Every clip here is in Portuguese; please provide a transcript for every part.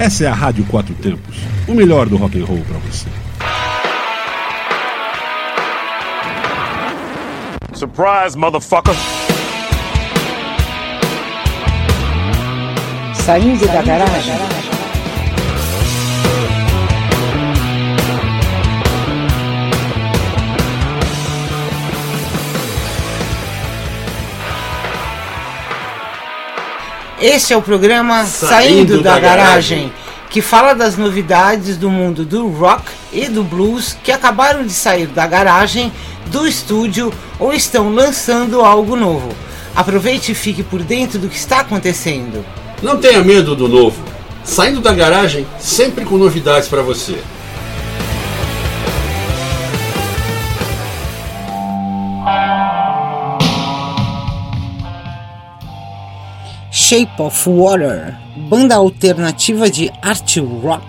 Essa é a Rádio Quatro Tempos, o melhor do rock and roll para você. Surprise, motherfucker! Saindo da garagem. Este é o programa Saindo, Saindo da, da garagem, garagem, que fala das novidades do mundo do rock e do blues que acabaram de sair da garagem, do estúdio ou estão lançando algo novo. Aproveite e fique por dentro do que está acontecendo. Não tenha medo do novo. Saindo da garagem, sempre com novidades para você. Shape of Water, banda alternativa de art rock,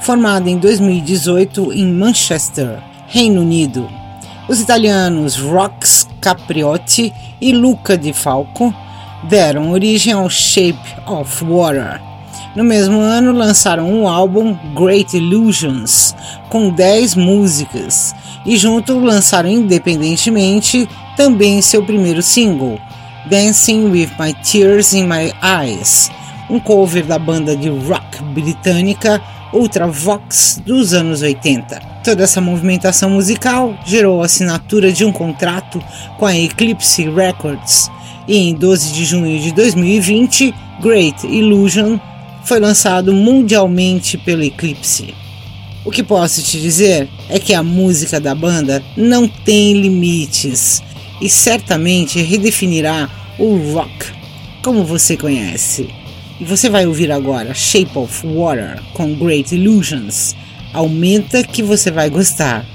formada em 2018 em Manchester, Reino Unido. Os italianos Rox Capriotti e Luca Di Falco deram origem ao Shape of Water. No mesmo ano lançaram um álbum Great Illusions com 10 músicas e junto lançaram independentemente também seu primeiro single, Dancing with My Tears in My Eyes, um cover da banda de rock britânica Ultravox dos anos 80. Toda essa movimentação musical gerou a assinatura de um contrato com a Eclipse Records e em 12 de junho de 2020, Great Illusion foi lançado mundialmente pela Eclipse. O que posso te dizer é que a música da banda não tem limites e certamente redefinirá o rock como você conhece. E você vai ouvir agora Shape of Water com Great Illusions. Aumenta que você vai gostar.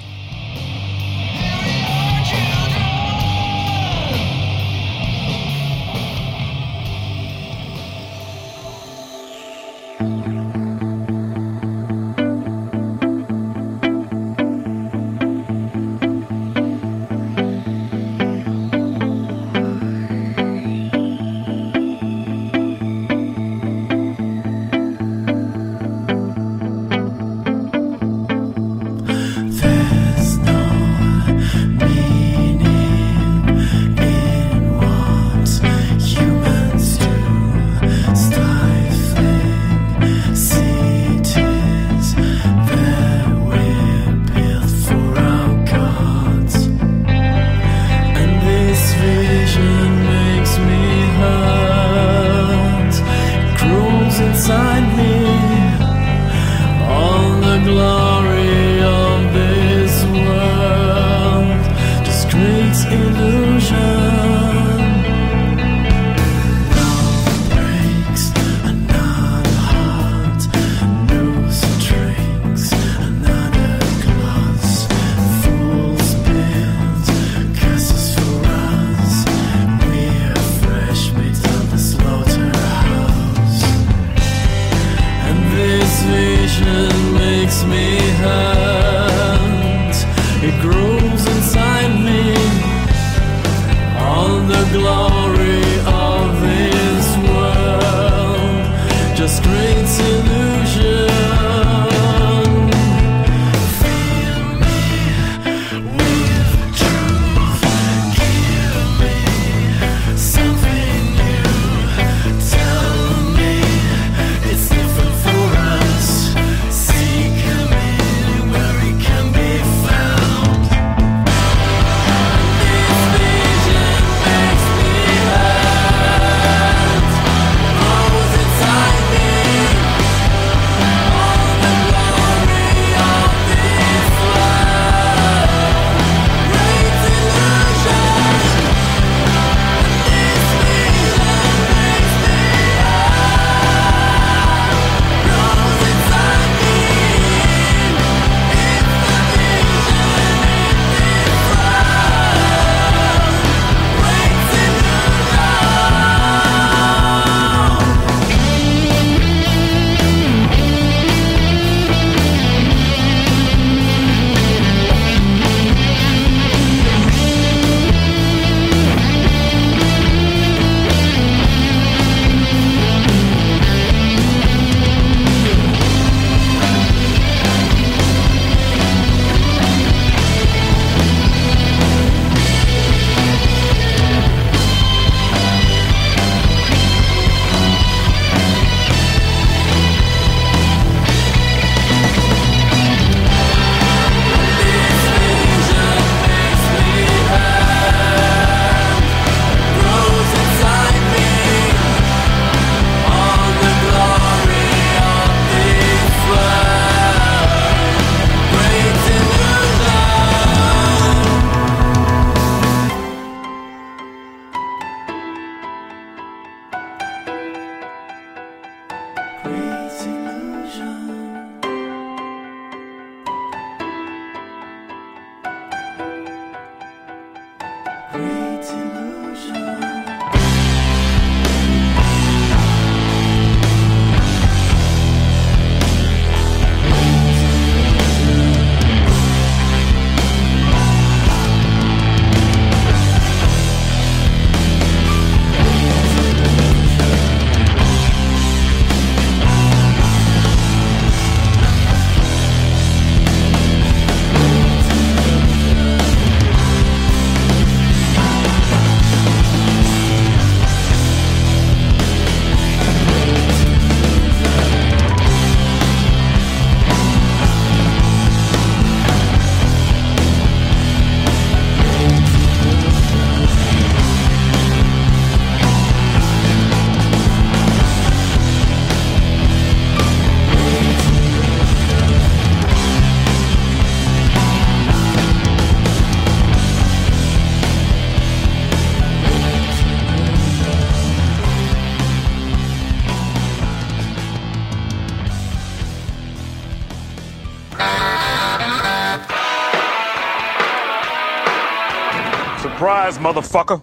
Surprise, motherfucker.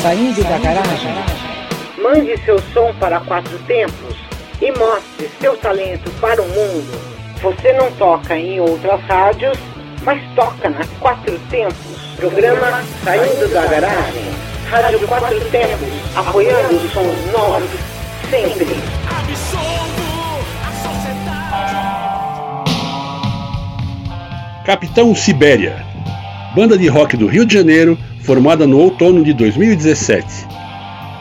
Saindo da garagem. Mande seu som para quatro tempos e mostre seu talento para o mundo. Você não toca em outras rádios, mas toca na Quatro Tempos. Programa Saindo da Garagem. Rádio Quatro Tempos, apoiando os sons novos, sempre. Capitão Sibéria, banda de rock do Rio de Janeiro, formada no outono de 2017.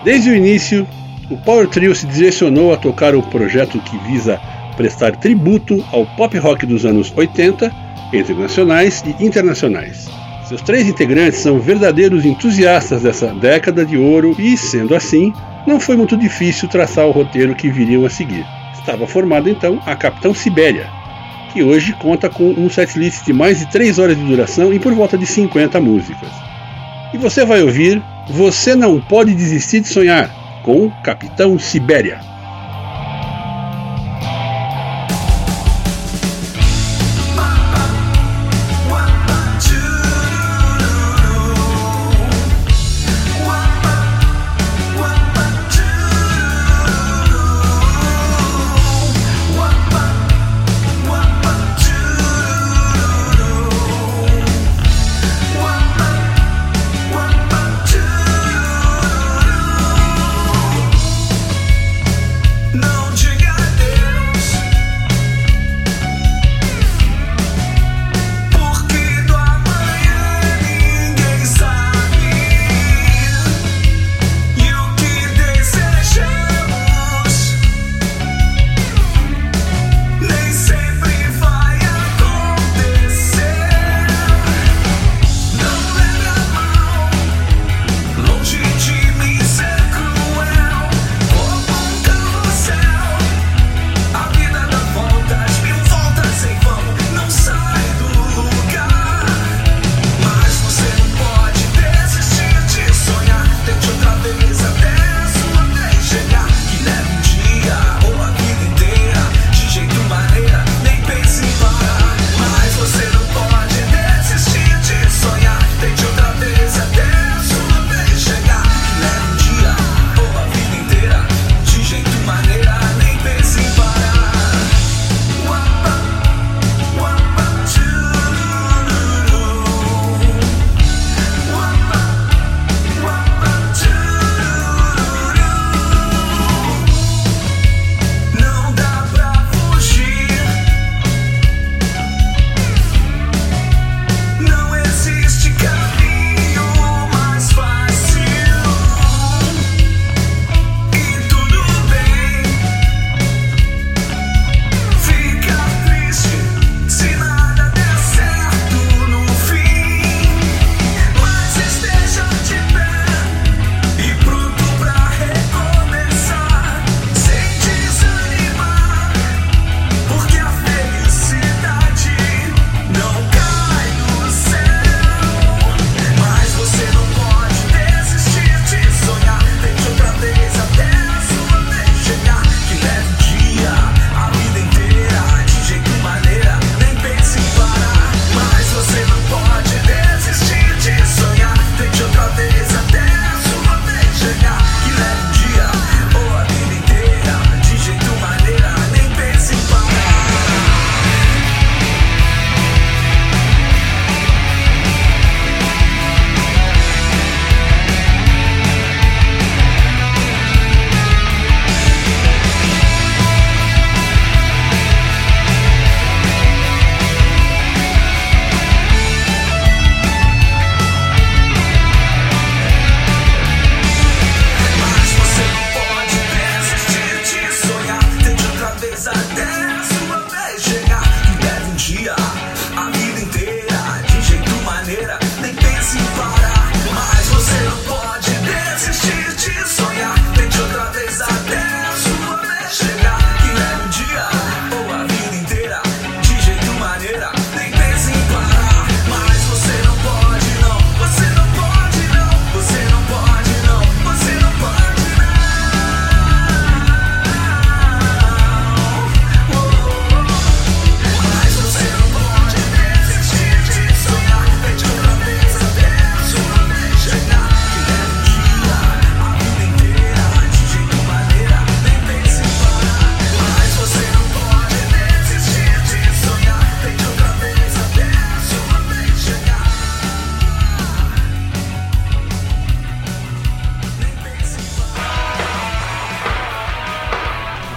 Desde o início, o Power Trio se direcionou a tocar o projeto que visa prestar tributo ao pop rock dos anos 80, entre nacionais e internacionais. Seus três integrantes são verdadeiros entusiastas dessa década de ouro e, sendo assim, não foi muito difícil traçar o roteiro que viriam a seguir. Estava formada então a Capitão Sibéria, que hoje conta com um setlist de mais de 3 horas de duração e por volta de 50 músicas. E você vai ouvir Você Não Pode Desistir de Sonhar, com Capitão Sibéria.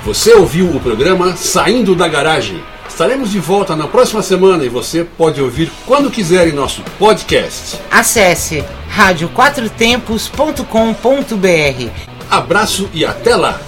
Você ouviu o programa Saindo da Garagem. Estaremos de volta na próxima semana e você pode ouvir quando quiser em nosso podcast. Acesse radioquatrotempos.com.br. Abraço e até lá!